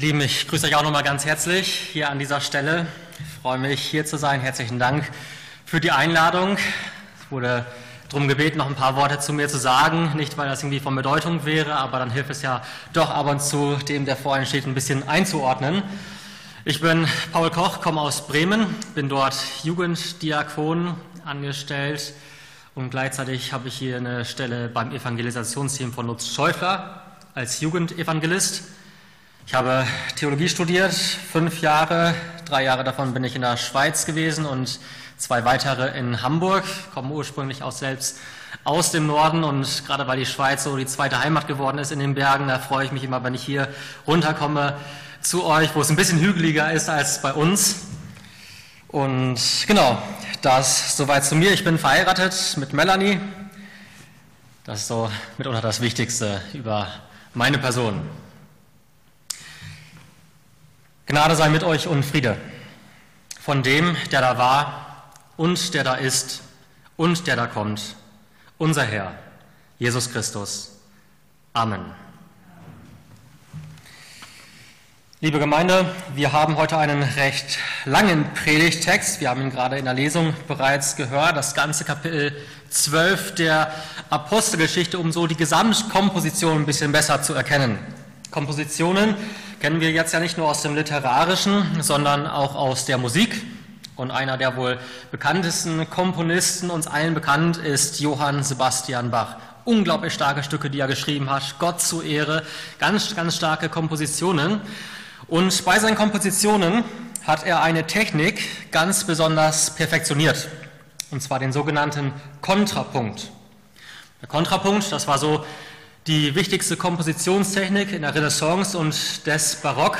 Ihr Lieben, ich grüße euch auch nochmal ganz herzlich hier an dieser Stelle. Ich freue mich, hier zu sein. Herzlichen Dank für die Einladung. Es wurde darum gebeten, noch ein paar Worte zu mir zu sagen. Nicht, weil das irgendwie von Bedeutung wäre, aber dann hilft es ja doch ab und zu, dem, der vor Ihnen steht, ein bisschen einzuordnen. Ich bin Paul Koch, komme aus Bremen, bin dort Jugenddiakon angestellt und gleichzeitig habe ich hier eine Stelle beim Evangelisationsteam von Lutz Schäufler als Jugendevangelist. Ich habe Theologie studiert, fünf Jahre, drei Jahre davon bin ich in der Schweiz gewesen und zwei weitere in Hamburg. Komme ursprünglich auch selbst aus dem Norden und gerade weil die Schweiz so die zweite Heimat geworden ist in den Bergen, da freue ich mich immer, wenn ich hier runterkomme zu euch, wo es ein bisschen hügeliger ist als bei uns. Und genau, das soweit zu mir. Ich bin verheiratet mit Melanie. Das ist so mitunter das Wichtigste über meine Person. Gnade sei mit euch und Friede von dem, der da war und der da ist und der da kommt, unser Herr, Jesus Christus. Amen. Liebe Gemeinde, wir haben heute einen recht langen Predigtext. Wir haben ihn gerade in der Lesung bereits gehört, das ganze Kapitel 12 der Apostelgeschichte, um so die Gesamtkomposition ein bisschen besser zu erkennen. Kompositionen kennen wir jetzt ja nicht nur aus dem Literarischen, sondern auch aus der Musik. Und einer der wohl bekanntesten Komponisten uns allen bekannt ist Johann Sebastian Bach. Unglaublich starke Stücke, die er geschrieben hat, Gott zu Ehre, ganz, ganz starke Kompositionen. Und bei seinen Kompositionen hat er eine Technik ganz besonders perfektioniert, und zwar den sogenannten Kontrapunkt. Der Kontrapunkt, das war so die wichtigste Kompositionstechnik in der Renaissance und des Barock.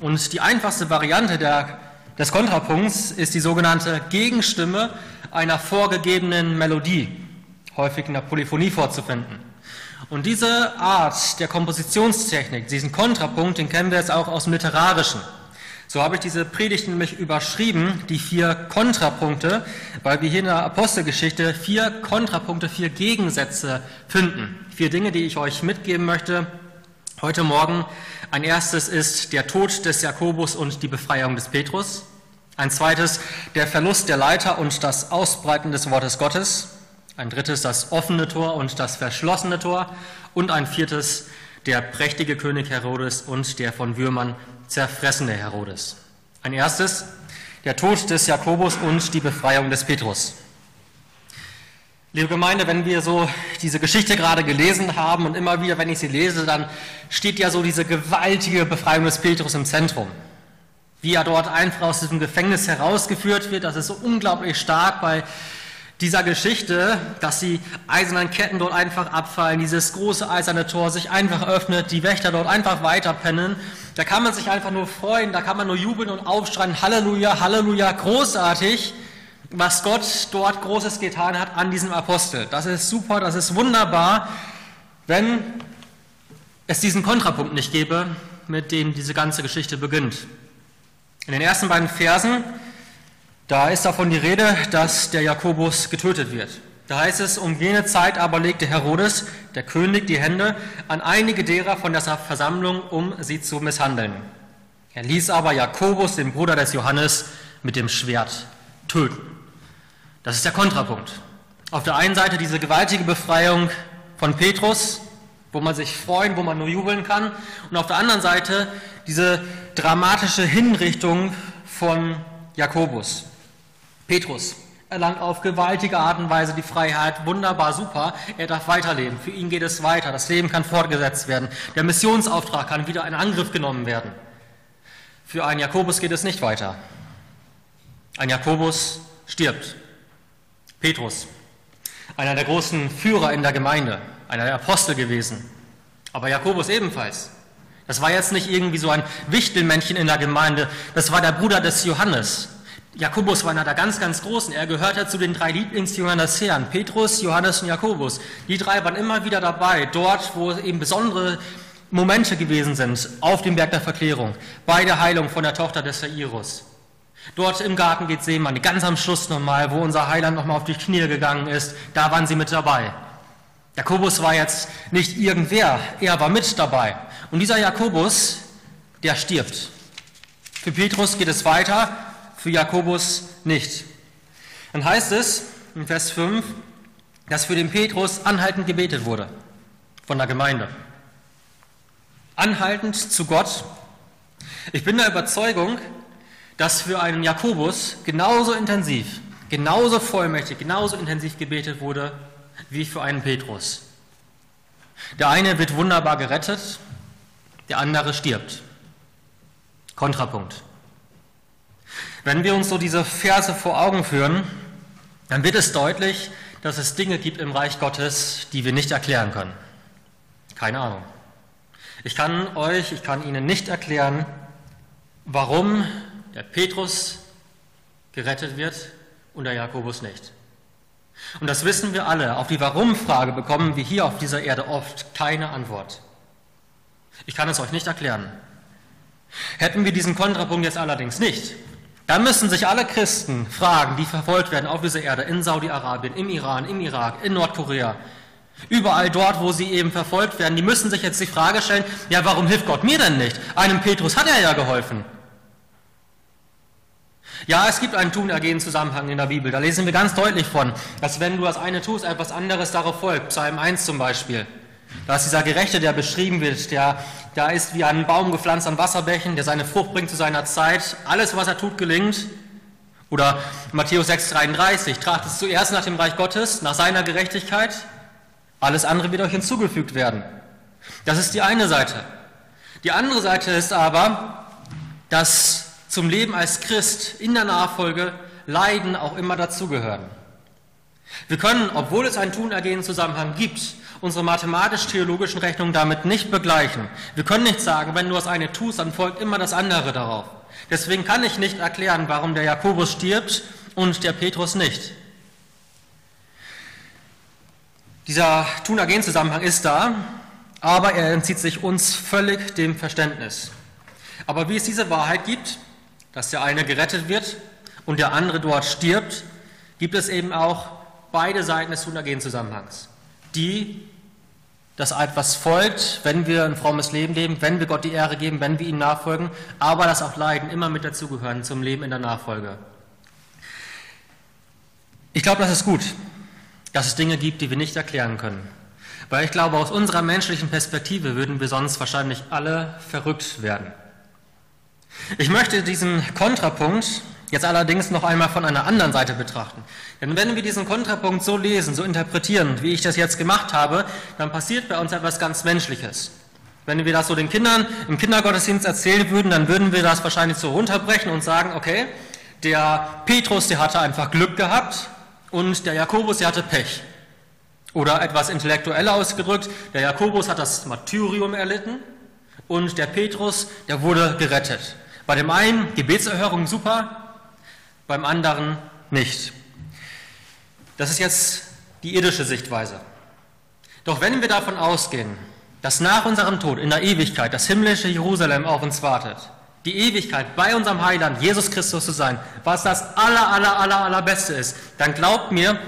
Und die einfachste Variante der, des Kontrapunkts ist die sogenannte Gegenstimme einer vorgegebenen Melodie, häufig in der Polyphonie vorzufinden. Und diese Art der Kompositionstechnik, diesen Kontrapunkt, den kennen wir jetzt auch aus dem Literarischen. So habe ich diese Predigt nämlich überschrieben, die vier Kontrapunkte, weil wir hier in der Apostelgeschichte vier Kontrapunkte, vier Gegensätze finden. Vier Dinge, die ich euch mitgeben möchte heute Morgen. Ein erstes ist der Tod des Jakobus und die Befreiung des Petrus. Ein zweites der Verlust der Leiter und das Ausbreiten des Wortes Gottes. Ein drittes das offene Tor und das verschlossene Tor. Und ein viertes der prächtige König Herodes und der von Würmern zerfressene Herodes. Ein erstes, der Tod des Jakobus und die Befreiung des Petrus. Liebe Gemeinde, wenn wir so diese Geschichte gerade gelesen haben und immer wieder, wenn ich sie lese, dann steht ja so diese gewaltige Befreiung des Petrus im Zentrum. Wie er dort einfach aus diesem Gefängnis herausgeführt wird, das ist so unglaublich stark bei dieser Geschichte, dass die eisernen Ketten dort einfach abfallen, dieses große eiserne Tor sich einfach öffnet, die Wächter dort einfach weiterpennen. Da kann man sich einfach nur freuen, da kann man nur jubeln und aufschreien, Halleluja, Halleluja, großartig, was Gott dort Großes getan hat an diesem Apostel. Das ist super, das ist wunderbar, wenn es diesen Kontrapunkt nicht gäbe, mit dem diese ganze Geschichte beginnt. In den ersten beiden Versen da ist davon die Rede, dass der Jakobus getötet wird. Da heißt es, um jene Zeit aber legte Herodes, der König, die Hände an einige derer von der Versammlung, um sie zu misshandeln. Er ließ aber Jakobus, den Bruder des Johannes, mit dem Schwert töten. Das ist der Kontrapunkt. Auf der einen Seite diese gewaltige Befreiung von Petrus, wo man sich freuen, wo man nur jubeln kann, und auf der anderen Seite diese dramatische Hinrichtung von Jakobus. Petrus erlangt auf gewaltige Art und Weise die Freiheit. Wunderbar, super. Er darf weiterleben. Für ihn geht es weiter. Das Leben kann fortgesetzt werden. Der Missionsauftrag kann wieder in Angriff genommen werden. Für einen Jakobus geht es nicht weiter. Ein Jakobus stirbt. Petrus, einer der großen Führer in der Gemeinde, einer der Apostel gewesen. Aber Jakobus ebenfalls. Das war jetzt nicht irgendwie so ein Wichtelmännchen in der Gemeinde. Das war der Bruder des Johannes. Jakobus war einer der ganz, ganz Großen. Er gehörte zu den drei Lieblingsjüngern des Herrn. Petrus, Johannes und Jakobus. Die drei waren immer wieder dabei, dort, wo eben besondere Momente gewesen sind, auf dem Berg der Verklärung, bei der Heilung von der Tochter des Jairus. Dort im Garten geht Seemann, ganz am Schluss nochmal, wo unser Heiland nochmal auf die Knie gegangen ist, da waren sie mit dabei. Jakobus war jetzt nicht irgendwer, er war mit dabei. Und dieser Jakobus der stirbt. Für Petrus geht es weiter, für Jakobus nicht. Dann heißt es in Vers 5, dass für den Petrus anhaltend gebetet wurde von der Gemeinde. Anhaltend zu Gott. Ich bin der Überzeugung, dass für einen Jakobus genauso intensiv, genauso vollmächtig, genauso intensiv gebetet wurde wie für einen Petrus. Der eine wird wunderbar gerettet, der andere stirbt. Kontrapunkt. Wenn wir uns so diese Verse vor Augen führen, dann wird es deutlich, dass es Dinge gibt im Reich Gottes, die wir nicht erklären können. Keine Ahnung. Ich kann euch, ich kann Ihnen nicht erklären, warum der Petrus gerettet wird und der Jakobus nicht. Und das wissen wir alle. Auf die Warum-Frage bekommen wir hier auf dieser Erde oft keine Antwort. Ich kann es euch nicht erklären. Hätten wir diesen Kontrapunkt jetzt allerdings nicht, dann müssen sich alle Christen fragen, die verfolgt werden auf dieser Erde, in Saudi-Arabien, im Iran, im Irak, in Nordkorea, überall dort, wo sie eben verfolgt werden, die müssen sich jetzt die Frage stellen, ja, warum hilft Gott mir denn nicht? Einem Petrus hat er ja geholfen. Ja, es gibt einen Tun-Ergehen-Zusammenhang in der Bibel. Da lesen wir ganz deutlich von, dass wenn du das eine tust, etwas anderes darauf folgt. Psalm 1 zum Beispiel. Da ist dieser Gerechte, der beschrieben wird, der, der ist wie ein Baum gepflanzt an Wasserbächen, der seine Frucht bringt zu seiner Zeit. Alles, was er tut, gelingt. Oder Matthäus 6,33, tracht es zuerst nach dem Reich Gottes, nach seiner Gerechtigkeit. Alles andere wird euch hinzugefügt werden. Das ist die eine Seite. Die andere Seite ist aber, dass zum Leben als Christ in der Nachfolge Leiden auch immer dazugehören. Wir können, obwohl es einen Tun-Ergehen-Zusammenhang gibt, unsere mathematisch-theologischen Rechnungen damit nicht begleichen. Wir können nicht sagen, wenn du das eine tust, dann folgt immer das andere darauf. Deswegen kann ich nicht erklären, warum der Jakobus stirbt und der Petrus nicht. Dieser Tun-Ergehen-Zusammenhang ist da, aber er entzieht sich uns völlig dem Verständnis. Aber wie es diese Wahrheit gibt, dass der eine gerettet wird und der andere dort stirbt, gibt es eben auch beide Seiten des Tun-Ergehen-Zusammenhangs. Die, dass etwas folgt, wenn wir ein frommes Leben leben, wenn wir Gott die Ehre geben, wenn wir ihm nachfolgen, aber dass auch Leiden immer mit dazugehören zum Leben in der Nachfolge. Ich glaube, das ist gut, dass es Dinge gibt, die wir nicht erklären können. Weil ich glaube, aus unserer menschlichen Perspektive würden wir sonst wahrscheinlich alle verrückt werden. Ich möchte diesen Kontrapunkt jetzt allerdings noch einmal von einer anderen Seite betrachten. Denn wenn wir diesen Kontrapunkt so lesen, so interpretieren, wie ich das jetzt gemacht habe, dann passiert bei uns etwas ganz Menschliches. Wenn wir das so den Kindern im Kindergottesdienst erzählen würden, dann würden wir das wahrscheinlich so runterbrechen und sagen, okay, der Petrus, der hatte einfach Glück gehabt und der Jakobus, der hatte Pech. Oder etwas intellektueller ausgedrückt, der Jakobus hat das Martyrium erlitten und der Petrus, der wurde gerettet. Bei dem einen Gebetserhörung super, beim anderen nicht. Das ist jetzt die irdische Sichtweise. Doch wenn wir davon ausgehen, dass nach unserem Tod in der Ewigkeit das himmlische Jerusalem auf uns wartet, die Ewigkeit bei unserem Heiland Jesus Christus zu sein, was das aller, aller, aller, allerbeste ist, dann glaubt mir,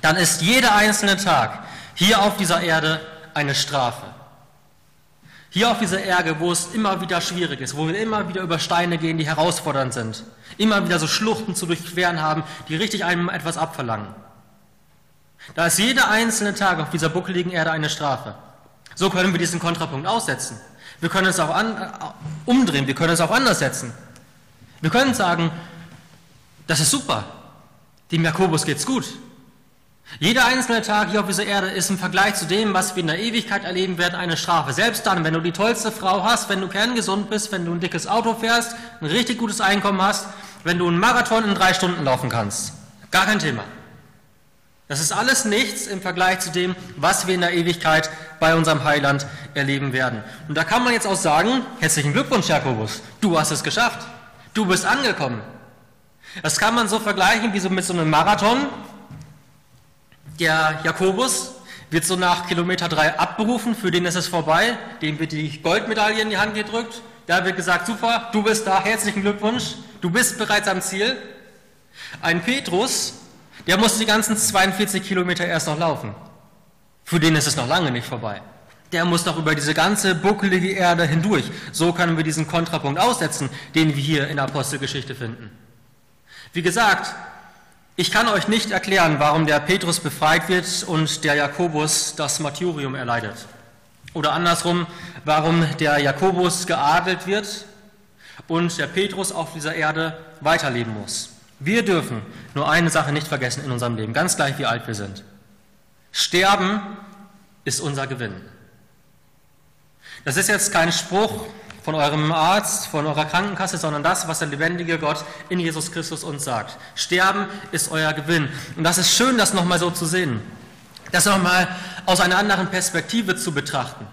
dann ist jeder einzelne Tag hier auf dieser Erde eine Strafe. Hier auf dieser Erde, wo es immer wieder schwierig ist, wo wir immer wieder über Steine gehen, die herausfordernd sind, immer wieder so Schluchten zu durchqueren haben, die richtig einem etwas abverlangen. Da ist jeder einzelne Tag auf dieser buckeligen Erde eine Strafe. So können wir diesen Kontrapunkt aussetzen. Wir können es auch an, äh, umdrehen, wir können es auch anders setzen. Wir können sagen, das ist super, dem Jakobus geht's gut, jeder einzelne Tag hier auf dieser Erde ist im Vergleich zu dem, was wir in der Ewigkeit erleben werden, eine Strafe. Selbst dann, wenn du die tollste Frau hast, wenn du kerngesund bist, wenn du ein dickes Auto fährst, ein richtig gutes Einkommen hast, wenn du einen Marathon in drei Stunden laufen kannst. Gar kein Thema. Das ist alles nichts im Vergleich zu dem, was wir in der Ewigkeit bei unserem Heiland erleben werden. Und da kann man jetzt auch sagen, herzlichen Glückwunsch, Jakobus, du hast es geschafft. Du bist angekommen. Das kann man so vergleichen wie so mit so einem Marathon, der Jakobus wird so nach Kilometer drei abberufen, für den ist es vorbei, dem wird die Goldmedaille in die Hand gedrückt. Da wird gesagt, super, du bist da, herzlichen Glückwunsch, du bist bereits am Ziel. Ein Petrus, der muss die ganzen 42 Kilometer erst noch laufen. Für den ist es noch lange nicht vorbei. der muss doch über diese ganze buckelige Erde hindurch. So können wir diesen Kontrapunkt aussetzen, den wir hier in der Apostelgeschichte finden. Wie gesagt, ich kann euch nicht erklären, warum der Petrus befreit wird und der Jakobus das Martyrium erleidet. Oder andersrum, warum der Jakobus geadelt wird und der Petrus auf dieser Erde weiterleben muss. Wir dürfen nur eine Sache nicht vergessen in unserem Leben, ganz gleich wie alt wir sind. Sterben ist unser Gewinn. Das ist jetzt kein Spruch von eurem Arzt, von eurer Krankenkasse, sondern das, was der lebendige Gott in Jesus Christus uns sagt. Sterben ist euer Gewinn. Und das ist schön, das nochmal so zu sehen. Das nochmal aus einer anderen Perspektive zu betrachten.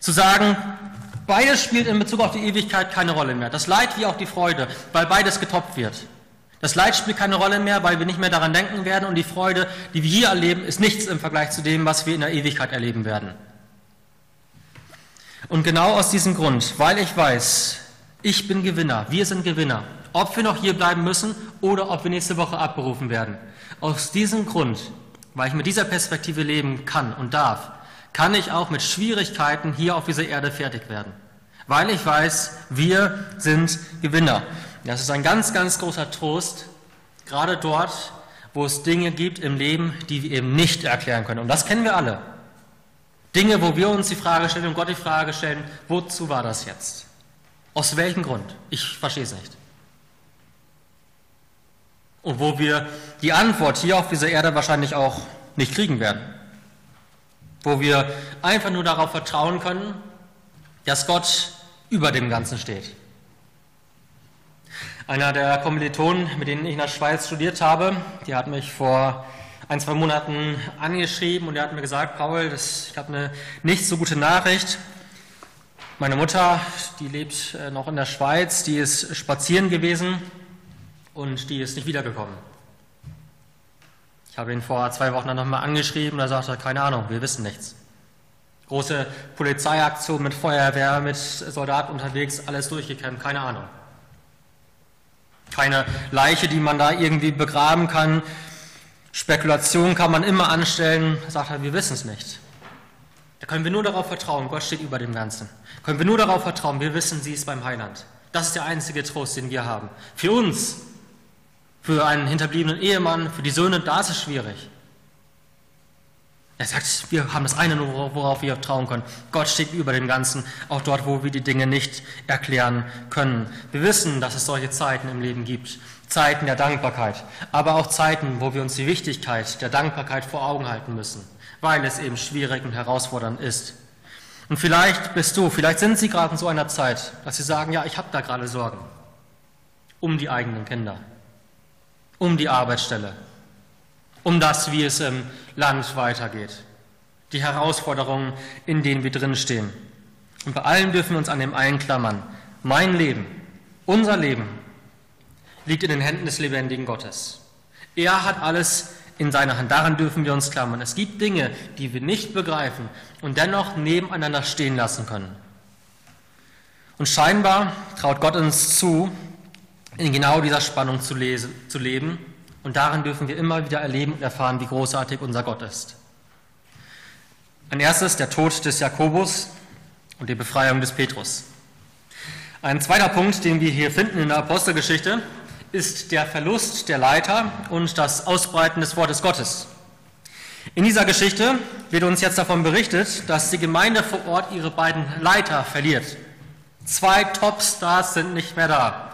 Zu sagen, beides spielt in Bezug auf die Ewigkeit keine Rolle mehr. Das Leid wie auch die Freude, weil beides getoppt wird. Das Leid spielt keine Rolle mehr, weil wir nicht mehr daran denken werden und die Freude, die wir hier erleben, ist nichts im Vergleich zu dem, was wir in der Ewigkeit erleben werden. Und genau aus diesem Grund, weil ich weiß, ich bin Gewinner, wir sind Gewinner, ob wir noch hier bleiben müssen oder ob wir nächste Woche abberufen werden. Aus diesem Grund, weil ich mit dieser Perspektive leben kann und darf, kann ich auch mit Schwierigkeiten hier auf dieser Erde fertig werden. Weil ich weiß, wir sind Gewinner. Das ist ein ganz, ganz großer Trost, gerade dort, wo es Dinge gibt im Leben, die wir eben nicht erklären können. Und das kennen wir alle. Dinge, wo wir uns die Frage stellen und Gott die Frage stellen, wozu war das jetzt? Aus welchem Grund? Ich verstehe es nicht. Und wo wir die Antwort hier auf dieser Erde wahrscheinlich auch nicht kriegen werden. Wo wir einfach nur darauf vertrauen können, dass Gott über dem Ganzen steht. Einer der Kommilitonen, mit denen ich in der Schweiz studiert habe, die hat mich vor ein, zwei Monaten angeschrieben und er hat mir gesagt, Paul, das, ich habe eine nicht so gute Nachricht. Meine Mutter, die lebt äh, noch in der Schweiz, die ist spazieren gewesen und die ist nicht wiedergekommen. Ich habe ihn vor zwei Wochen dann nochmal angeschrieben und er sagte, keine Ahnung, wir wissen nichts. Große Polizeiaktion mit Feuerwehr, mit Soldaten unterwegs, alles durchgekämmt, keine Ahnung. Keine Leiche, die man da irgendwie begraben kann. Spekulation kann man immer anstellen, sagt er, wir wissen es nicht. Da können wir nur darauf vertrauen, Gott steht über dem Ganzen. Können wir nur darauf vertrauen, wir wissen, sie ist beim Heiland. Das ist der einzige Trost, den wir haben. Für uns, für einen hinterbliebenen Ehemann, für die Söhne, da ist es schwierig. Er sagt, wir haben das eine, worauf wir trauen können. Gott steht über dem Ganzen, auch dort, wo wir die Dinge nicht erklären können. Wir wissen, dass es solche Zeiten im Leben gibt. Zeiten der Dankbarkeit, aber auch Zeiten, wo wir uns die Wichtigkeit der Dankbarkeit vor Augen halten müssen, weil es eben schwierig und herausfordernd ist. Und vielleicht bist du, vielleicht sind Sie gerade in so einer Zeit, dass Sie sagen, ja, ich habe da gerade Sorgen um die eigenen Kinder, um die Arbeitsstelle, um das, wie es im Land weitergeht, die Herausforderungen, in denen wir drinstehen. Und bei allem dürfen wir uns an dem einen klammern. Mein Leben, unser Leben liegt in den Händen des lebendigen Gottes. Er hat alles in seiner Hand. Daran dürfen wir uns klammern. Es gibt Dinge, die wir nicht begreifen und dennoch nebeneinander stehen lassen können. Und scheinbar traut Gott uns zu, in genau dieser Spannung zu, lesen, zu leben. Und darin dürfen wir immer wieder erleben und erfahren, wie großartig unser Gott ist. Ein erstes der Tod des Jakobus und die Befreiung des Petrus. Ein zweiter Punkt, den wir hier finden in der Apostelgeschichte, ist der Verlust der Leiter und das Ausbreiten des Wortes Gottes. In dieser Geschichte wird uns jetzt davon berichtet, dass die Gemeinde vor Ort ihre beiden Leiter verliert. Zwei Topstars sind nicht mehr da.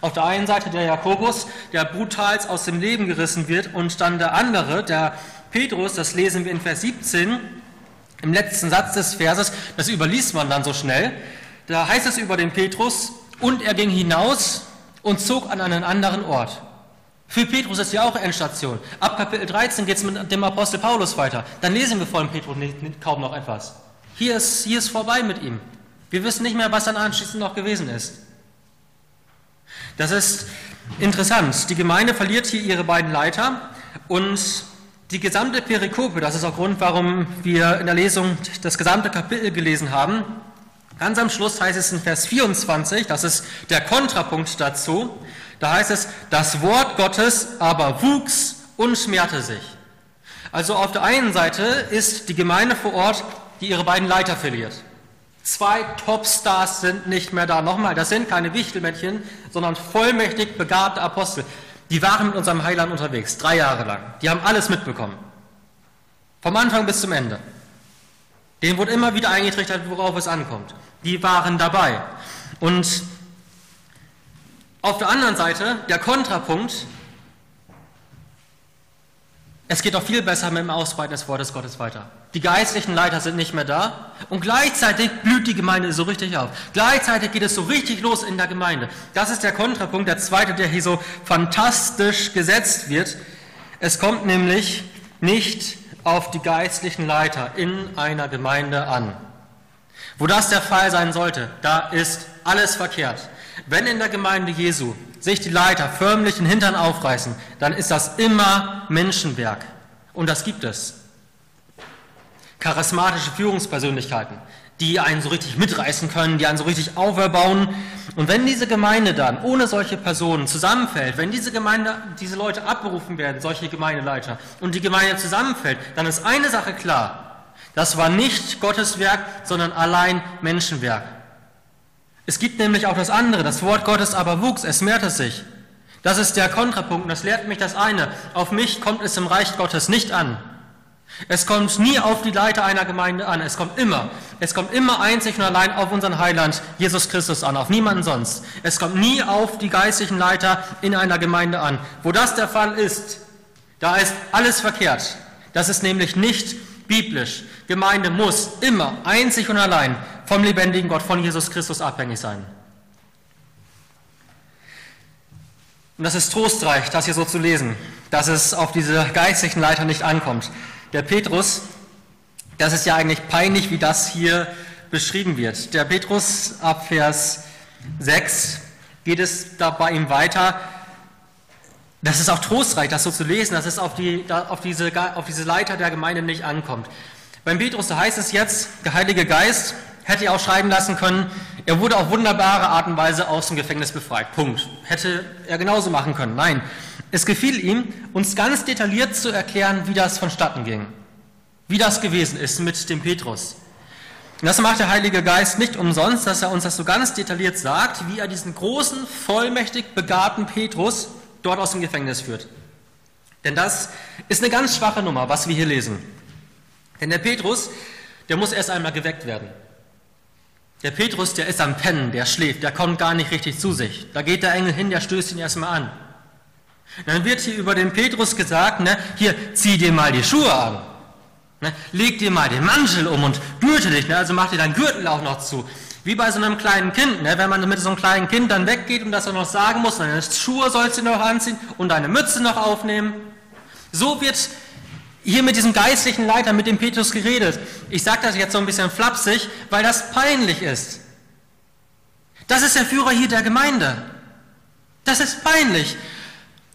Auf der einen Seite der Jakobus, der brutals aus dem Leben gerissen wird, und dann der andere, der Petrus, das lesen wir in Vers 17, im letzten Satz des Verses, das überliest man dann so schnell. Da heißt es über den Petrus, und er ging hinaus und zog an einen anderen Ort. Für Petrus ist ja auch Endstation. Ab Kapitel 13 geht es mit dem Apostel Paulus weiter. Dann lesen wir von Petrus kaum noch etwas. Hier ist, hier ist vorbei mit ihm. Wir wissen nicht mehr, was dann anschließend noch gewesen ist. Das ist interessant. Die Gemeinde verliert hier ihre beiden Leiter und die gesamte Perikope, das ist auch Grund, warum wir in der Lesung das gesamte Kapitel gelesen haben, Ganz am Schluss heißt es in Vers 24, das ist der Kontrapunkt dazu, da heißt es, das Wort Gottes aber wuchs und mehrte sich. Also auf der einen Seite ist die Gemeinde vor Ort die ihre beiden Leiter verliert. Zwei Topstars sind nicht mehr da. Nochmal, das sind keine Wichtelmännchen, sondern vollmächtig begabte Apostel. Die waren mit unserem Heiland unterwegs, drei Jahre lang. Die haben alles mitbekommen. Vom Anfang bis zum Ende. Denen wurde immer wieder eingetrichtert, worauf es ankommt. Die waren dabei. Und auf der anderen Seite der Kontrapunkt, es geht auch viel besser mit dem Ausbreiten des Wortes Gottes weiter. Die geistlichen Leiter sind nicht mehr da und gleichzeitig blüht die Gemeinde so richtig auf. Gleichzeitig geht es so richtig los in der Gemeinde. Das ist der Kontrapunkt, der zweite, der hier so fantastisch gesetzt wird. Es kommt nämlich nicht auf die geistlichen Leiter in einer Gemeinde an. Wo das der Fall sein sollte, da ist alles verkehrt. Wenn in der Gemeinde Jesu sich die Leiter förmlich den Hintern aufreißen, dann ist das immer Menschenwerk. Und das gibt es. Charismatische Führungspersönlichkeiten, die einen so richtig mitreißen können, die einen so richtig auferbauen. Und wenn diese Gemeinde dann ohne solche Personen zusammenfällt, wenn diese Gemeinde, diese Leute abberufen werden, solche Gemeindeleiter, und die Gemeinde zusammenfällt, dann ist eine Sache klar. Das war nicht Gottes Werk, sondern allein Menschenwerk. Es gibt nämlich auch das andere, das Wort Gottes aber wuchs, es mehrte sich. Das ist der Kontrapunkt und das lehrt mich das eine. Auf mich kommt es im Reich Gottes nicht an. Es kommt nie auf die Leiter einer Gemeinde an. Es kommt immer, es kommt immer einzig und allein auf unseren Heiland, Jesus Christus an, auf niemanden sonst. Es kommt nie auf die geistlichen Leiter in einer Gemeinde an. Wo das der Fall ist, da ist alles verkehrt. Das ist nämlich nicht biblisch. Gemeinde muss immer einzig und allein vom lebendigen Gott, von Jesus Christus abhängig sein. Und das ist trostreich, das hier so zu lesen, dass es auf diese geistlichen Leiter nicht ankommt. Der Petrus, das ist ja eigentlich peinlich, wie das hier beschrieben wird. Der Petrus ab Vers 6 geht es da bei ihm weiter. Das ist auch trostreich, das so zu lesen, dass es auf, die, auf, diese, auf diese Leiter der Gemeinde nicht ankommt. Beim Petrus, da heißt es jetzt, der Heilige Geist hätte ja auch schreiben lassen können, er wurde auf wunderbare Art und Weise aus dem Gefängnis befreit. Punkt. Hätte er genauso machen können. Nein, es gefiel ihm, uns ganz detailliert zu erklären, wie das vonstatten ging. Wie das gewesen ist mit dem Petrus. Und das macht der Heilige Geist nicht umsonst, dass er uns das so ganz detailliert sagt, wie er diesen großen, vollmächtig begabten Petrus dort aus dem Gefängnis führt. Denn das ist eine ganz schwache Nummer, was wir hier lesen. Denn der Petrus, der muss erst einmal geweckt werden. Der Petrus, der ist am Pennen, der schläft, der kommt gar nicht richtig zu sich. Da geht der Engel hin, der stößt ihn erstmal an. Dann wird hier über den Petrus gesagt, ne, hier, zieh dir mal die Schuhe an. Ne, leg dir mal den Mantel um und gürte dich, ne, also mach dir dein Gürtel auch noch zu. Wie bei so einem kleinen Kind, ne, wenn man mit so einem kleinen Kind dann weggeht und das dann noch sagen muss, deine Schuhe sollst du noch anziehen und deine Mütze noch aufnehmen. So wird hier mit diesem geistlichen Leiter, mit dem Petrus geredet. Ich sage das jetzt so ein bisschen flapsig, weil das peinlich ist. Das ist der Führer hier der Gemeinde. Das ist peinlich.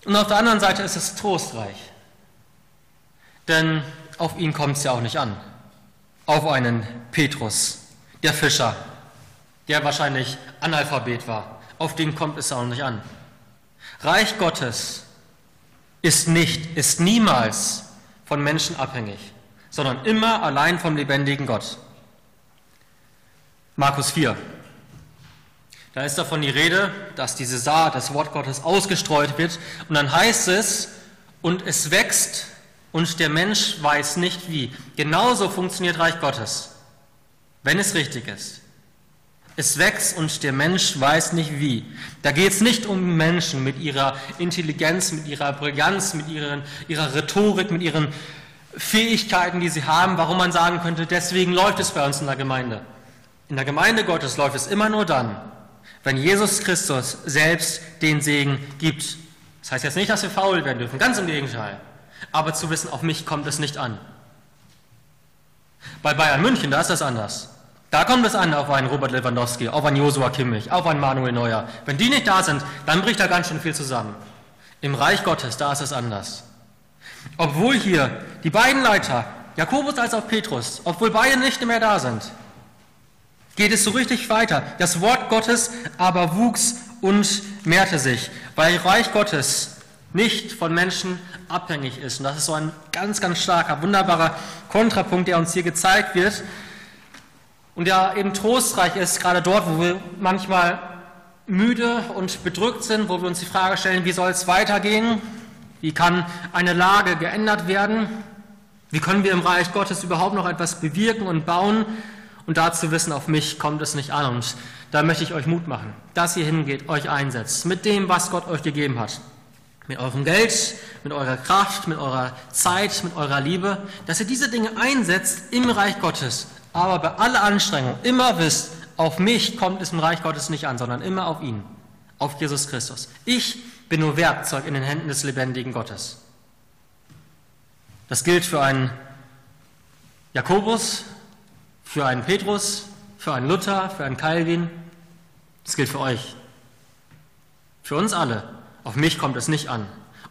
Und auf der anderen Seite ist es trostreich. Denn auf ihn kommt es ja auch nicht an. Auf einen Petrus, der Fischer, der wahrscheinlich Analphabet war. Auf den kommt es auch nicht an. Reich Gottes ist nicht, ist niemals von Menschen abhängig, sondern immer allein vom lebendigen Gott. Markus 4. Da ist davon die Rede, dass diese Saat, das Wort Gottes, ausgestreut wird. Und dann heißt es, und es wächst und der Mensch weiß nicht wie. Genauso funktioniert Reich Gottes, wenn es richtig ist. Es wächst und der Mensch weiß nicht wie. Da geht es nicht um Menschen mit ihrer Intelligenz, mit ihrer Brillanz, mit ihren, ihrer Rhetorik, mit ihren Fähigkeiten, die sie haben, warum man sagen könnte, deswegen läuft es bei uns in der Gemeinde. In der Gemeinde Gottes läuft es immer nur dann, wenn Jesus Christus selbst den Segen gibt. Das heißt jetzt nicht, dass wir faul werden dürfen, ganz im Gegenteil. Aber zu wissen, auf mich kommt es nicht an. Bei Bayern München, da ist das anders. Da kommt es an auf einen Robert Lewandowski, auf einen Josua Kimmich, auf einen Manuel Neuer. Wenn die nicht da sind, dann bricht da ganz schön viel zusammen. Im Reich Gottes, da ist es anders. Obwohl hier die beiden Leiter, Jakobus als auch Petrus, obwohl beide nicht mehr da sind, geht es so richtig weiter. Das Wort Gottes aber wuchs und mehrte sich, weil Reich Gottes nicht von Menschen abhängig ist. Und das ist so ein ganz, ganz starker, wunderbarer Kontrapunkt, der uns hier gezeigt wird, und der eben trostreich ist, gerade dort, wo wir manchmal müde und bedrückt sind, wo wir uns die Frage stellen, wie soll es weitergehen? Wie kann eine Lage geändert werden? Wie können wir im Reich Gottes überhaupt noch etwas bewirken und bauen? Und dazu wissen, auf mich kommt es nicht an. Und da möchte ich euch Mut machen, dass ihr hingeht, euch einsetzt, mit dem, was Gott euch gegeben hat. Mit eurem Geld, mit eurer Kraft, mit eurer Zeit, mit eurer Liebe, dass ihr diese Dinge einsetzt im Reich Gottes. Aber bei aller Anstrengung immer wisst, auf mich kommt es im Reich Gottes nicht an, sondern immer auf ihn, auf Jesus Christus. Ich bin nur Werkzeug in den Händen des lebendigen Gottes. Das gilt für einen Jakobus, für einen Petrus, für einen Luther, für einen Calvin. Das gilt für euch. Für uns alle. Auf mich kommt es nicht an.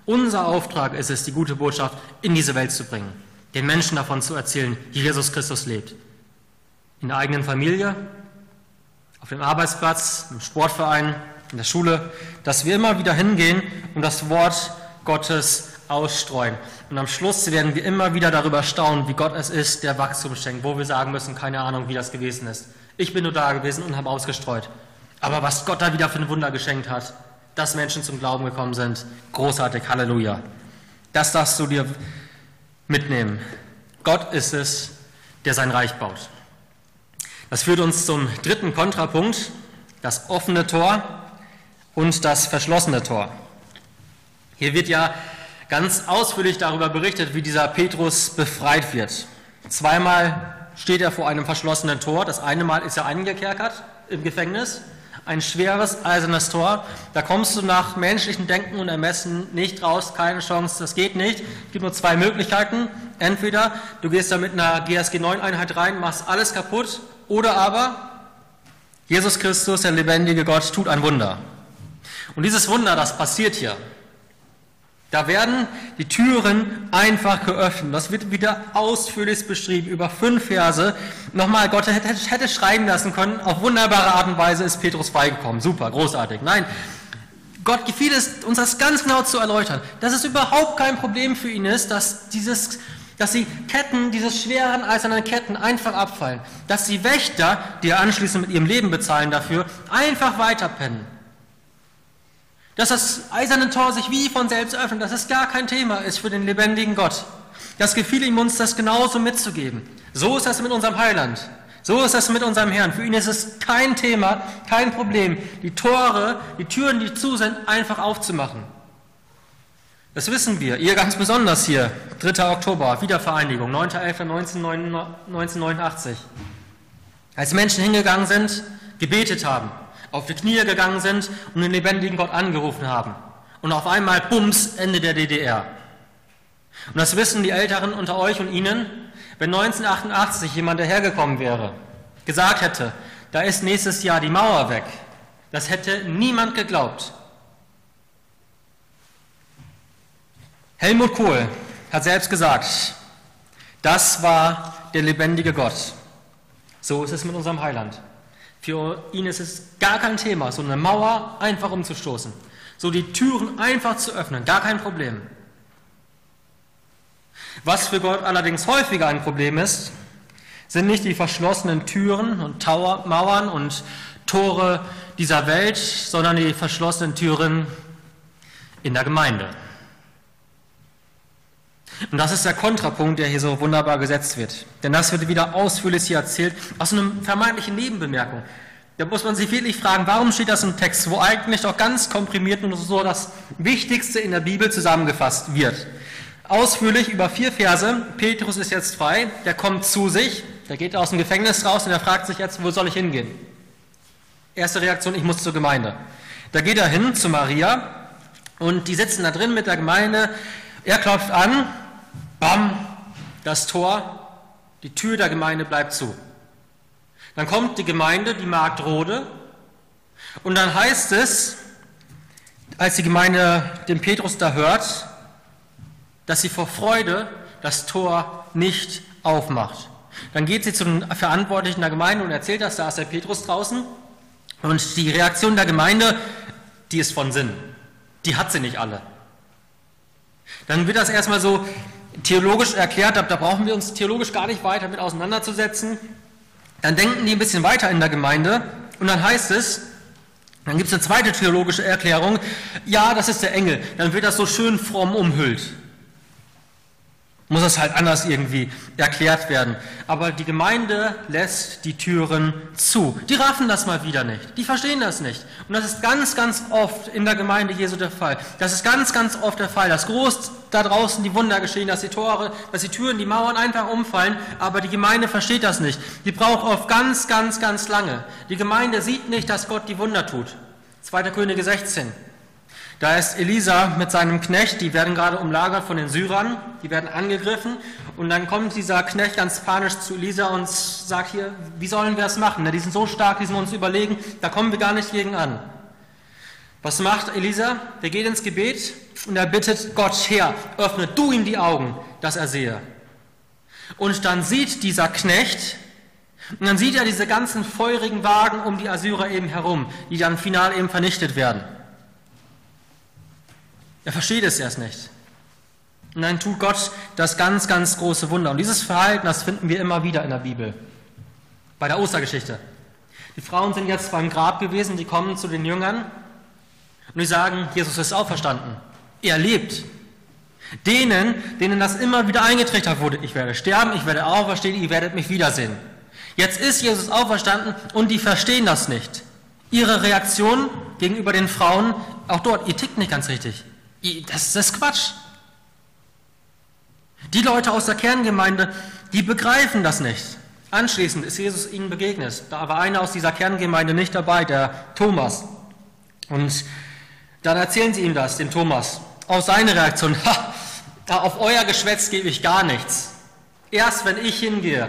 Unser Auftrag ist es, die gute Botschaft in diese Welt zu bringen, den Menschen davon zu erzählen, wie Jesus Christus lebt. In der eigenen Familie, auf dem Arbeitsplatz, im Sportverein, in der Schule, dass wir immer wieder hingehen und das Wort Gottes ausstreuen. Und am Schluss werden wir immer wieder darüber staunen, wie Gott es ist, der Wachstum schenkt, wo wir sagen müssen, keine Ahnung, wie das gewesen ist. Ich bin nur da gewesen und habe ausgestreut. Aber was Gott da wieder für ein Wunder geschenkt hat, dass Menschen zum Glauben gekommen sind, großartig, Halleluja. Das darfst du dir mitnehmen. Gott ist es, der sein Reich baut. Das führt uns zum dritten Kontrapunkt, das offene Tor und das verschlossene Tor. Hier wird ja ganz ausführlich darüber berichtet, wie dieser Petrus befreit wird. Zweimal steht er vor einem verschlossenen Tor. Das eine Mal ist er eingekerkert im Gefängnis. Ein schweres eisernes Tor. Da kommst du nach menschlichem Denken und Ermessen nicht raus, keine Chance, das geht nicht. Es gibt nur zwei Möglichkeiten. Entweder du gehst da mit einer GSG 9 Einheit rein, machst alles kaputt, oder aber Jesus Christus, der lebendige Gott, tut ein Wunder. Und dieses Wunder, das passiert hier. Da werden die Türen einfach geöffnet. Das wird wieder ausführlich beschrieben über fünf Verse. Nochmal, Gott hätte, hätte schreiben lassen können, auf wunderbare Art und Weise ist Petrus freigekommen. Super, großartig. Nein, Gott gefiel es, uns das ganz genau zu erläutern, dass es überhaupt kein Problem für ihn ist, dass, dieses, dass die Ketten, diese schweren eisernen Ketten einfach abfallen. Dass die Wächter, die er anschließend mit ihrem Leben bezahlen dafür, einfach weiterpennen. Dass das eiserne Tor sich wie von selbst öffnet, dass es gar kein Thema ist für den lebendigen Gott. Das gefiel ihm uns, das genauso mitzugeben. So ist das mit unserem Heiland. So ist das mit unserem Herrn. Für ihn ist es kein Thema, kein Problem, die Tore, die Türen, die zu sind, einfach aufzumachen. Das wissen wir. Ihr ganz besonders hier. 3. Oktober, Wiedervereinigung, 9.11.1989. Als Menschen hingegangen sind, gebetet haben, auf die Knie gegangen sind und den lebendigen Gott angerufen haben. Und auf einmal, bums, Ende der DDR. Und das wissen die Älteren unter euch und Ihnen, wenn 1988 jemand dahergekommen wäre, gesagt hätte, da ist nächstes Jahr die Mauer weg, das hätte niemand geglaubt. Helmut Kohl hat selbst gesagt, das war der lebendige Gott. So ist es mit unserem Heiland. Für ihn ist es gar kein Thema, so eine Mauer einfach umzustoßen, so die Türen einfach zu öffnen, gar kein Problem. Was für Gott allerdings häufiger ein Problem ist, sind nicht die verschlossenen Türen und Tower, Mauern und Tore dieser Welt, sondern die verschlossenen Türen in der Gemeinde. Und das ist der Kontrapunkt, der hier so wunderbar gesetzt wird. Denn das wird wieder ausführlich hier erzählt, aus einer vermeintlichen Nebenbemerkung. Da muss man sich wirklich fragen, warum steht das im Text, wo eigentlich doch ganz komprimiert und so das Wichtigste in der Bibel zusammengefasst wird. Ausführlich über vier Verse. Petrus ist jetzt frei, der kommt zu sich, der geht aus dem Gefängnis raus und er fragt sich jetzt, wo soll ich hingehen? Erste Reaktion, ich muss zur Gemeinde. Da geht er hin zu Maria und die sitzen da drin mit der Gemeinde. Er klopft an, Bam, das Tor, die Tür der Gemeinde bleibt zu. Dann kommt die Gemeinde, die Magd Rode, und dann heißt es, als die Gemeinde den Petrus da hört, dass sie vor Freude das Tor nicht aufmacht. Dann geht sie zum Verantwortlichen der Gemeinde und erzählt das, da ist der Petrus draußen. Und die Reaktion der Gemeinde, die ist von Sinn. Die hat sie nicht alle. Dann wird das erstmal so theologisch erklärt habe, da brauchen wir uns theologisch gar nicht weiter mit auseinanderzusetzen. Dann denken die ein bisschen weiter in der Gemeinde und dann heißt es, dann gibt es eine zweite theologische Erklärung, ja, das ist der Engel, dann wird das so schön fromm umhüllt muss es halt anders irgendwie erklärt werden. Aber die Gemeinde lässt die Türen zu. Die raffen das mal wieder nicht. Die verstehen das nicht. Und das ist ganz, ganz oft in der Gemeinde Jesu der Fall. Das ist ganz, ganz oft der Fall, dass groß da draußen die Wunder geschehen, dass die Tore, dass die Türen, die Mauern einfach umfallen, aber die Gemeinde versteht das nicht. Die braucht oft ganz, ganz, ganz lange. Die Gemeinde sieht nicht, dass Gott die Wunder tut. 2. Könige 16. Da ist Elisa mit seinem Knecht, die werden gerade umlagert von den Syrern, die werden angegriffen und dann kommt dieser Knecht ganz panisch zu Elisa und sagt hier, wie sollen wir das machen? Die sind so stark, die sind uns überlegen, da kommen wir gar nicht gegen an. Was macht Elisa? Der geht ins Gebet und er bittet Gott her, öffne du ihm die Augen, dass er sehe. Und dann sieht dieser Knecht, und dann sieht er diese ganzen feurigen Wagen um die Assyrer eben herum, die dann final eben vernichtet werden. Er versteht es erst nicht. Und dann tut Gott das ganz, ganz große Wunder. Und dieses Verhalten, das finden wir immer wieder in der Bibel. Bei der Ostergeschichte. Die Frauen sind jetzt beim Grab gewesen, die kommen zu den Jüngern und die sagen, Jesus ist auferstanden. Er lebt. Denen, denen das immer wieder eingetrichtert wurde, ich werde sterben, ich werde auferstehen, ihr werdet mich wiedersehen. Jetzt ist Jesus auferstanden und die verstehen das nicht. Ihre Reaktion gegenüber den Frauen, auch dort, ihr tickt nicht ganz richtig. Das, das ist Quatsch. Die Leute aus der Kerngemeinde, die begreifen das nicht. Anschließend ist Jesus ihnen begegnet. Da war einer aus dieser Kerngemeinde nicht dabei, der Thomas. Und dann erzählen sie ihm das, dem Thomas. Auf seine Reaktion, ha, auf euer Geschwätz gebe ich gar nichts. Erst wenn ich hingehe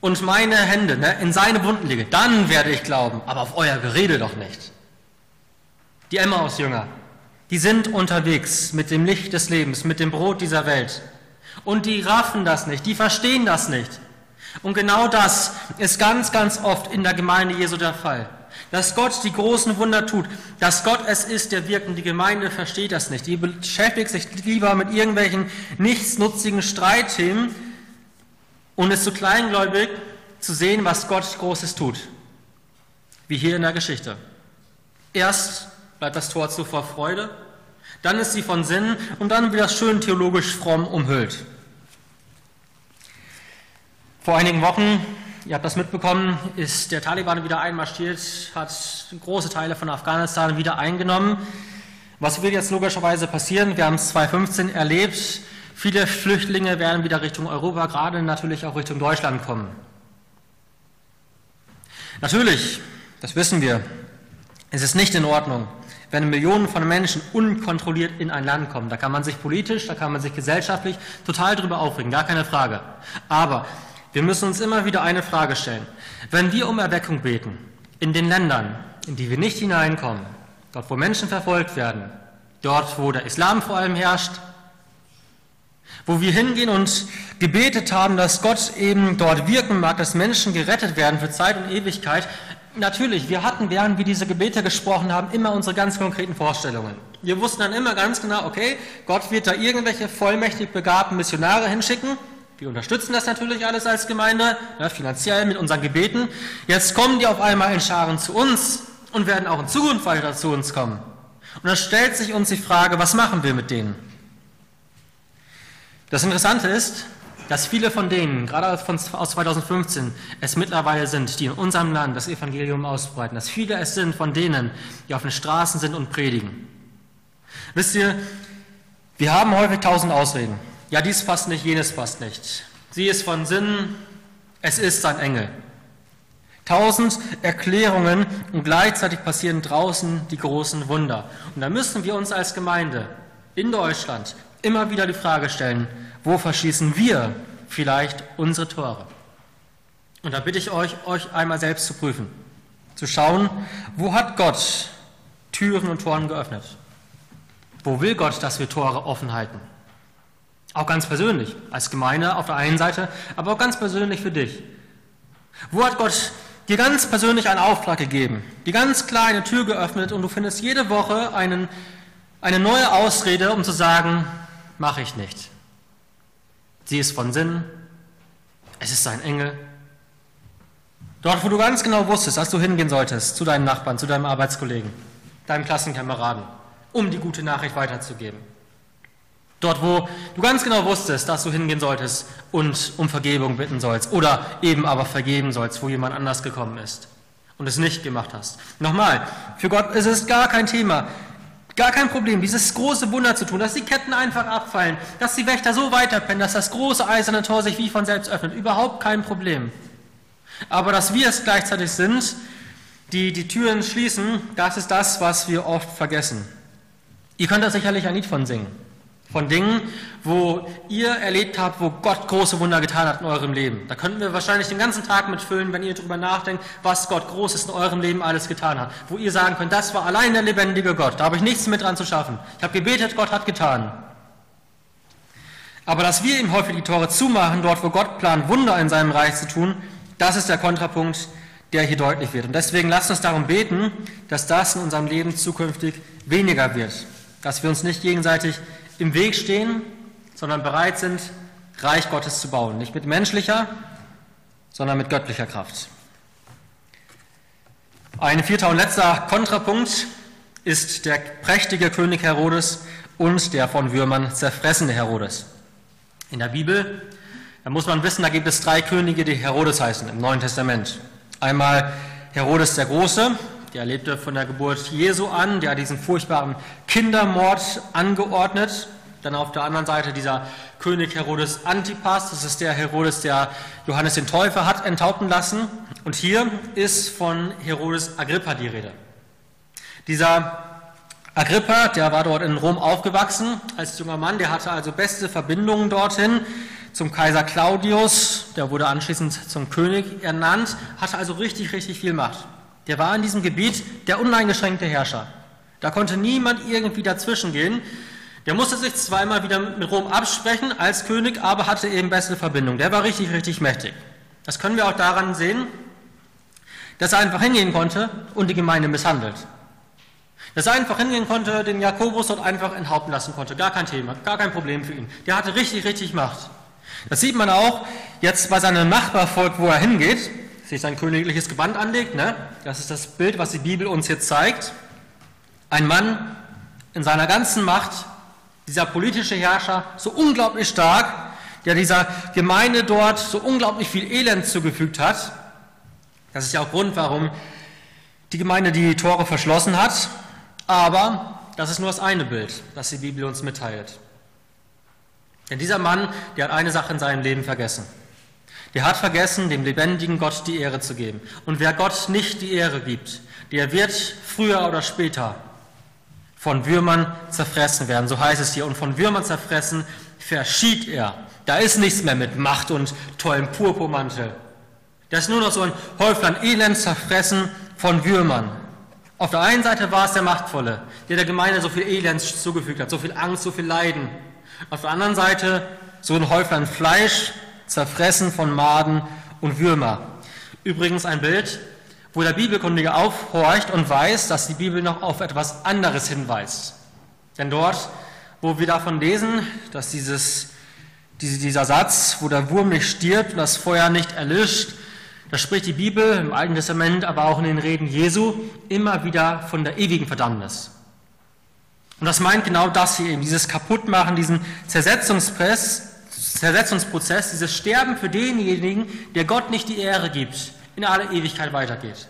und meine Hände ne, in seine Wunden lege, dann werde ich glauben, aber auf euer Gerede doch nicht. Die Emmaus-Jünger, die sind unterwegs mit dem Licht des Lebens, mit dem Brot dieser Welt. Und die raffen das nicht, die verstehen das nicht. Und genau das ist ganz, ganz oft in der Gemeinde Jesu der Fall. Dass Gott die großen Wunder tut, dass Gott es ist, der wirkt und die Gemeinde versteht das nicht. Die beschäftigt sich lieber mit irgendwelchen nichtsnutzigen Streitthemen und ist zu kleingläubig zu sehen, was Gott Großes tut. Wie hier in der Geschichte. Erst bleibt das Tor zu vor Freude, dann ist sie von Sinnen und dann wird das schön theologisch fromm umhüllt. Vor einigen Wochen, ihr habt das mitbekommen, ist der Taliban wieder einmarschiert, hat große Teile von Afghanistan wieder eingenommen. Was wird jetzt logischerweise passieren? Wir haben es 2015 erlebt. Viele Flüchtlinge werden wieder Richtung Europa, gerade natürlich auch Richtung Deutschland kommen. Natürlich, das wissen wir, es ist nicht in Ordnung, wenn Millionen von Menschen unkontrolliert in ein Land kommen. Da kann man sich politisch, da kann man sich gesellschaftlich total drüber aufregen, gar keine Frage. Aber wir müssen uns immer wieder eine Frage stellen. Wenn wir um Erweckung beten, in den Ländern, in die wir nicht hineinkommen, dort wo Menschen verfolgt werden, dort wo der Islam vor allem herrscht, wo wir hingehen und gebetet haben, dass Gott eben dort wirken mag, dass Menschen gerettet werden für Zeit und Ewigkeit, Natürlich, wir hatten, während wir diese Gebete gesprochen haben, immer unsere ganz konkreten Vorstellungen. Wir wussten dann immer ganz genau, okay, Gott wird da irgendwelche vollmächtig begabten Missionare hinschicken. Wir unterstützen das natürlich alles als Gemeinde, ja, finanziell mit unseren Gebeten. Jetzt kommen die auf einmal in Scharen zu uns und werden auch in Zukunft weiter zu uns kommen. Und dann stellt sich uns die Frage, was machen wir mit denen? Das Interessante ist, dass viele von denen, gerade aus 2015, es mittlerweile sind, die in unserem Land das Evangelium ausbreiten, dass viele es sind von denen, die auf den Straßen sind und predigen. Wisst ihr, wir haben häufig tausend Ausreden. Ja, dies passt nicht, jenes passt nicht. Sie ist von Sinn, es ist ein Engel. Tausend Erklärungen und gleichzeitig passieren draußen die großen Wunder. Und da müssen wir uns als Gemeinde in Deutschland immer wieder die Frage stellen, wo verschließen wir vielleicht unsere Tore? Und da bitte ich euch, euch einmal selbst zu prüfen, zu schauen, wo hat Gott Türen und Toren geöffnet? Wo will Gott, dass wir Tore offen halten? Auch ganz persönlich, als Gemeinde auf der einen Seite, aber auch ganz persönlich für dich. Wo hat Gott dir ganz persönlich einen Auftrag gegeben, die ganz kleine Tür geöffnet und du findest jede Woche einen, eine neue Ausrede, um zu sagen, mache ich nicht. Sie ist von Sinn, es ist sein Engel. Dort, wo du ganz genau wusstest, dass du hingehen solltest, zu deinen Nachbarn, zu deinem Arbeitskollegen, deinem Klassenkameraden, um die gute Nachricht weiterzugeben. Dort, wo du ganz genau wusstest, dass du hingehen solltest und um Vergebung bitten sollst oder eben aber vergeben sollst, wo jemand anders gekommen ist und es nicht gemacht hast. Nochmal, für Gott ist es gar kein Thema, gar kein Problem, dieses große Wunder zu tun, dass die Ketten einfach abfallen, dass die Wächter so weiterpennen, dass das große eiserne Tor sich wie von selbst öffnet. Überhaupt kein Problem. Aber dass wir es gleichzeitig sind, die die Türen schließen, das ist das, was wir oft vergessen. Ihr könnt da sicherlich ein Lied von singen. Von Dingen, wo ihr erlebt habt, wo Gott große Wunder getan hat in eurem Leben. Da könnten wir wahrscheinlich den ganzen Tag mitfüllen, wenn ihr darüber nachdenkt, was Gott Großes in eurem Leben alles getan hat. Wo ihr sagen könnt, das war allein der lebendige Gott. Da habe ich nichts mit dran zu schaffen. Ich habe gebetet, Gott hat getan. Aber dass wir ihm häufig die Tore zumachen, dort wo Gott plant, Wunder in seinem Reich zu tun, das ist der Kontrapunkt, der hier deutlich wird. Und deswegen lasst uns darum beten, dass das in unserem Leben zukünftig weniger wird. Dass wir uns nicht gegenseitig im Weg stehen, sondern bereit sind, Reich Gottes zu bauen. Nicht mit menschlicher, sondern mit göttlicher Kraft. Ein vierter und letzter Kontrapunkt ist der prächtige König Herodes und der von Würmern zerfressene Herodes. In der Bibel, da muss man wissen, da gibt es drei Könige, die Herodes heißen im Neuen Testament. Einmal Herodes der Große, der lebte von der Geburt Jesu an, der diesen furchtbaren Kindermord angeordnet. Dann auf der anderen Seite dieser König Herodes Antipas, das ist der Herodes, der Johannes den Täufer hat enthaupten lassen. Und hier ist von Herodes Agrippa die Rede. Dieser Agrippa, der war dort in Rom aufgewachsen als junger Mann, der hatte also beste Verbindungen dorthin zum Kaiser Claudius, der wurde anschließend zum König ernannt, hatte also richtig, richtig viel Macht. Der war in diesem Gebiet der uneingeschränkte Herrscher. Da konnte niemand irgendwie dazwischen gehen. Der musste sich zweimal wieder mit Rom absprechen als König, aber hatte eben bessere Verbindung. Der war richtig, richtig mächtig. Das können wir auch daran sehen, dass er einfach hingehen konnte und die Gemeinde misshandelt. Dass er einfach hingehen konnte, den Jakobus dort einfach enthaupten lassen konnte. Gar kein Thema, gar kein Problem für ihn. Der hatte richtig, richtig Macht. Das sieht man auch jetzt bei seinem Nachbarvolk, wo er hingeht sich sein königliches Gewand anlegt. Ne? Das ist das Bild, was die Bibel uns jetzt zeigt. Ein Mann in seiner ganzen Macht, dieser politische Herrscher, so unglaublich stark, der dieser Gemeinde dort so unglaublich viel Elend zugefügt hat. Das ist ja auch Grund, warum die Gemeinde die Tore verschlossen hat. Aber das ist nur das eine Bild, das die Bibel uns mitteilt. Denn dieser Mann, der hat eine Sache in seinem Leben vergessen. Der hat vergessen, dem lebendigen Gott die Ehre zu geben. Und wer Gott nicht die Ehre gibt, der wird früher oder später von Würmern zerfressen werden. So heißt es hier. Und von Würmern zerfressen verschied er. Da ist nichts mehr mit Macht und tollem Purpurmantel. Das ist nur noch so ein Häuflein Elend zerfressen von Würmern. Auf der einen Seite war es der Machtvolle, der der Gemeinde so viel Elend zugefügt hat, so viel Angst, so viel Leiden. Auf der anderen Seite so ein Häuflein Fleisch, zerfressen von Maden und Würmer. Übrigens ein Bild, wo der Bibelkundige aufhorcht und weiß, dass die Bibel noch auf etwas anderes hinweist. Denn dort, wo wir davon lesen, dass dieses, dieser Satz, wo der Wurm nicht stirbt und das Feuer nicht erlischt, da spricht die Bibel im Alten Testament, aber auch in den Reden Jesu immer wieder von der ewigen Verdammnis. Und das meint genau das hier eben, dieses Kaputtmachen, diesen Zersetzungspress, Zersetzungsprozess, dieses Sterben für denjenigen, der Gott nicht die Ehre gibt, in alle Ewigkeit weitergeht.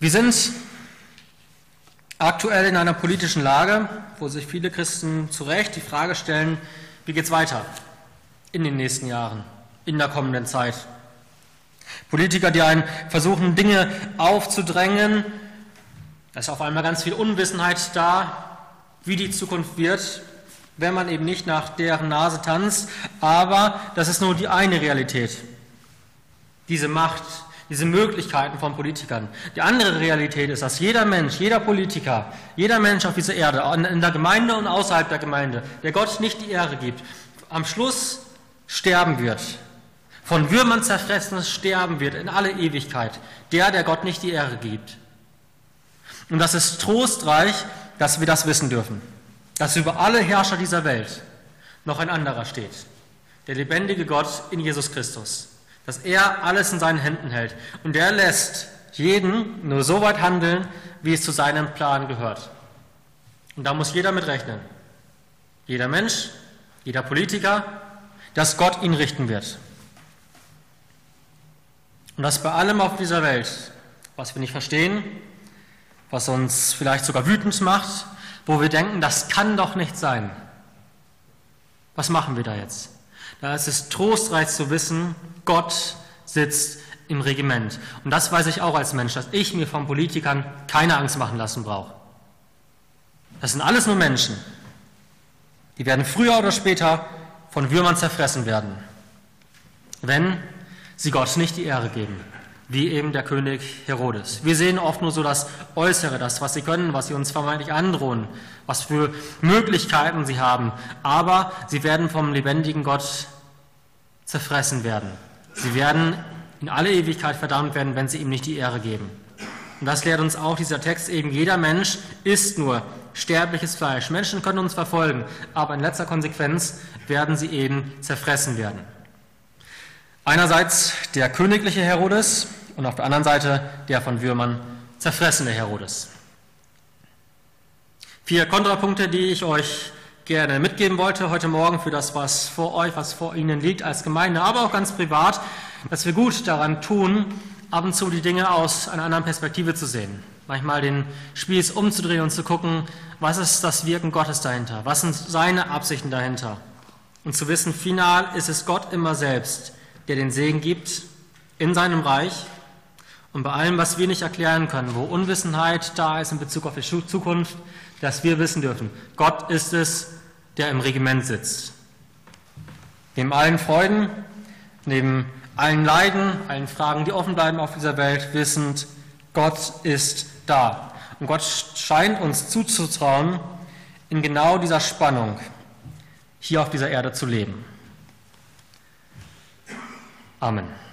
Wir sind aktuell in einer politischen Lage, wo sich viele Christen zu Recht die Frage stellen, wie geht es weiter in den nächsten Jahren, in der kommenden Zeit. Politiker, die einen versuchen, Dinge aufzudrängen, da ist auf einmal ganz viel Unwissenheit da, wie die Zukunft wird, wenn man eben nicht nach deren Nase tanzt. Aber das ist nur die eine Realität. Diese Macht, diese Möglichkeiten von Politikern. Die andere Realität ist, dass jeder Mensch, jeder Politiker, jeder Mensch auf dieser Erde, in der Gemeinde und außerhalb der Gemeinde, der Gott nicht die Ehre gibt, am Schluss sterben wird. Von Würmern zerfressenes sterben wird in alle Ewigkeit. Der, der Gott nicht die Ehre gibt. Und das ist trostreich, dass wir das wissen dürfen dass über alle Herrscher dieser Welt noch ein anderer steht, der lebendige Gott in Jesus Christus, dass er alles in seinen Händen hält. Und er lässt jeden nur so weit handeln, wie es zu seinem Plan gehört. Und da muss jeder mit rechnen. Jeder Mensch, jeder Politiker, dass Gott ihn richten wird. Und das bei allem auf dieser Welt, was wir nicht verstehen, was uns vielleicht sogar wütend macht, wo wir denken, das kann doch nicht sein. Was machen wir da jetzt? Da ist es trostreich zu wissen, Gott sitzt im Regiment. Und das weiß ich auch als Mensch, dass ich mir von Politikern keine Angst machen lassen brauche. Das sind alles nur Menschen. Die werden früher oder später von Würmern zerfressen werden, wenn sie Gott nicht die Ehre geben, wie eben der König Herodes. Wir sehen oft nur so das Äußere, das, was sie können, was sie uns vermeintlich androhen, was für Möglichkeiten sie haben, aber sie werden vom lebendigen Gott zerfressen werden. Sie werden in alle Ewigkeit verdammt werden, wenn sie ihm nicht die Ehre geben. Und das lehrt uns auch dieser Text eben, jeder Mensch ist nur sterbliches Fleisch. Menschen können uns verfolgen, aber in letzter Konsequenz werden sie eben zerfressen werden. Einerseits der königliche Herodes und auf der anderen Seite der von Würmern zerfressene Herodes. Vier Kontrapunkte, die ich euch gerne mitgeben wollte heute Morgen für das, was vor euch, was vor Ihnen liegt als Gemeinde, aber auch ganz privat, dass wir gut daran tun, ab und zu die Dinge aus einer anderen Perspektive zu sehen. Manchmal den Spieß umzudrehen und zu gucken, was ist das Wirken Gottes dahinter? Was sind seine Absichten dahinter? Und zu wissen, final ist es Gott immer selbst, der den Segen gibt in seinem Reich und bei allem, was wir nicht erklären können, wo Unwissenheit da ist in Bezug auf die Zukunft, dass wir wissen dürfen, Gott ist es, der im Regiment sitzt. Neben allen Freuden, neben allen Leiden, allen Fragen, die offen bleiben auf dieser Welt, wissend, Gott ist da. Und Gott scheint uns zuzutrauen, in genau dieser Spannung hier auf dieser Erde zu leben. Amen.